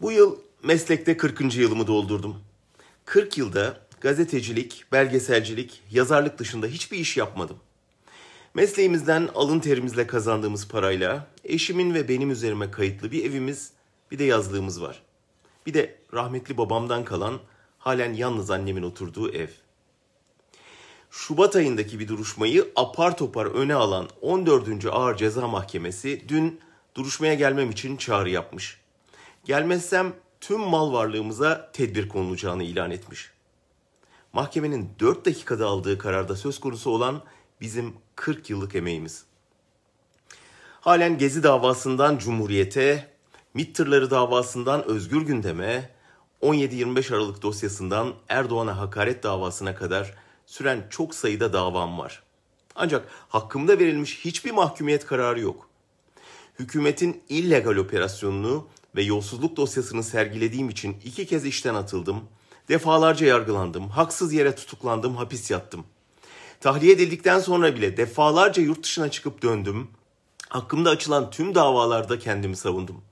Bu yıl meslekte 40. yılımı doldurdum. 40 yılda gazetecilik, belgeselcilik, yazarlık dışında hiçbir iş yapmadım. Mesleğimizden alın terimizle kazandığımız parayla eşimin ve benim üzerime kayıtlı bir evimiz, bir de yazlığımız var. Bir de rahmetli babamdan kalan halen yalnız annemin oturduğu ev. Şubat ayındaki bir duruşmayı apar topar öne alan 14. Ağır Ceza Mahkemesi dün duruşmaya gelmem için çağrı yapmış. Gelmezsem tüm mal varlığımıza tedbir konulacağını ilan etmiş. Mahkemenin 4 dakikada aldığı kararda söz konusu olan bizim 40 yıllık emeğimiz. Halen Gezi davasından Cumhuriyete, MİT davasından Özgür Gündem'e, 17-25 Aralık dosyasından Erdoğan'a hakaret davasına kadar süren çok sayıda davam var. Ancak hakkımda verilmiş hiçbir mahkumiyet kararı yok. Hükümetin illegal operasyonunu ve yolsuzluk dosyasını sergilediğim için iki kez işten atıldım. Defalarca yargılandım, haksız yere tutuklandım, hapis yattım. Tahliye edildikten sonra bile defalarca yurt dışına çıkıp döndüm. Hakkımda açılan tüm davalarda kendimi savundum.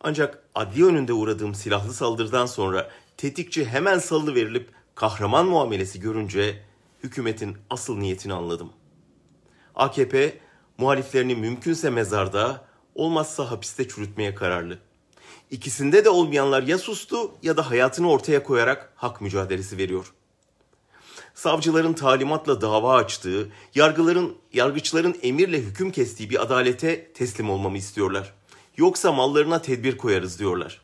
Ancak adli önünde uğradığım silahlı saldırıdan sonra tetikçi hemen salı verilip kahraman muamelesi görünce hükümetin asıl niyetini anladım. AKP muhaliflerini mümkünse mezarda, olmazsa hapiste çürütmeye kararlı. İkisinde de olmayanlar ya sustu ya da hayatını ortaya koyarak hak mücadelesi veriyor. Savcıların talimatla dava açtığı, yargıların, yargıçların emirle hüküm kestiği bir adalete teslim olmamı istiyorlar. Yoksa mallarına tedbir koyarız diyorlar.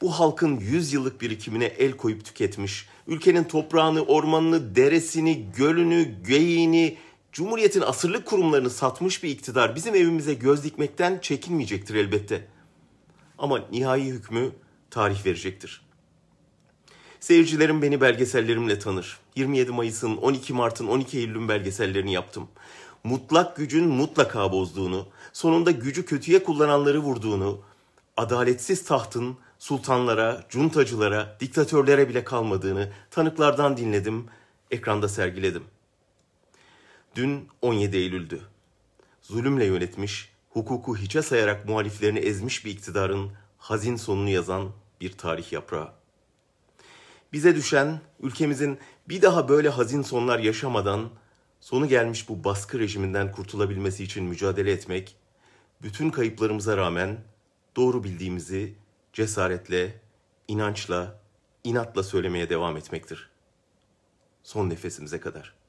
Bu halkın 100 yıllık birikimine el koyup tüketmiş, ülkenin toprağını, ormanını, deresini, gölünü, geyiğini, Cumhuriyetin asırlık kurumlarını satmış bir iktidar bizim evimize göz dikmekten çekinmeyecektir elbette. Ama nihai hükmü tarih verecektir. Seyircilerim beni belgesellerimle tanır. 27 Mayıs'ın, 12 Mart'ın, 12 Eylül'ün belgesellerini yaptım. Mutlak gücün mutlaka bozduğunu, sonunda gücü kötüye kullananları vurduğunu, adaletsiz tahtın sultanlara, cuntacılara, diktatörlere bile kalmadığını tanıklardan dinledim, ekranda sergiledim. Dün 17 Eylül'dü. Zulümle yönetmiş, hukuku hiçe sayarak muhaliflerini ezmiş bir iktidarın hazin sonunu yazan bir tarih yaprağı. Bize düşen ülkemizin bir daha böyle hazin sonlar yaşamadan sonu gelmiş bu baskı rejiminden kurtulabilmesi için mücadele etmek, bütün kayıplarımıza rağmen doğru bildiğimizi cesaretle, inançla, inatla söylemeye devam etmektir. Son nefesimize kadar.''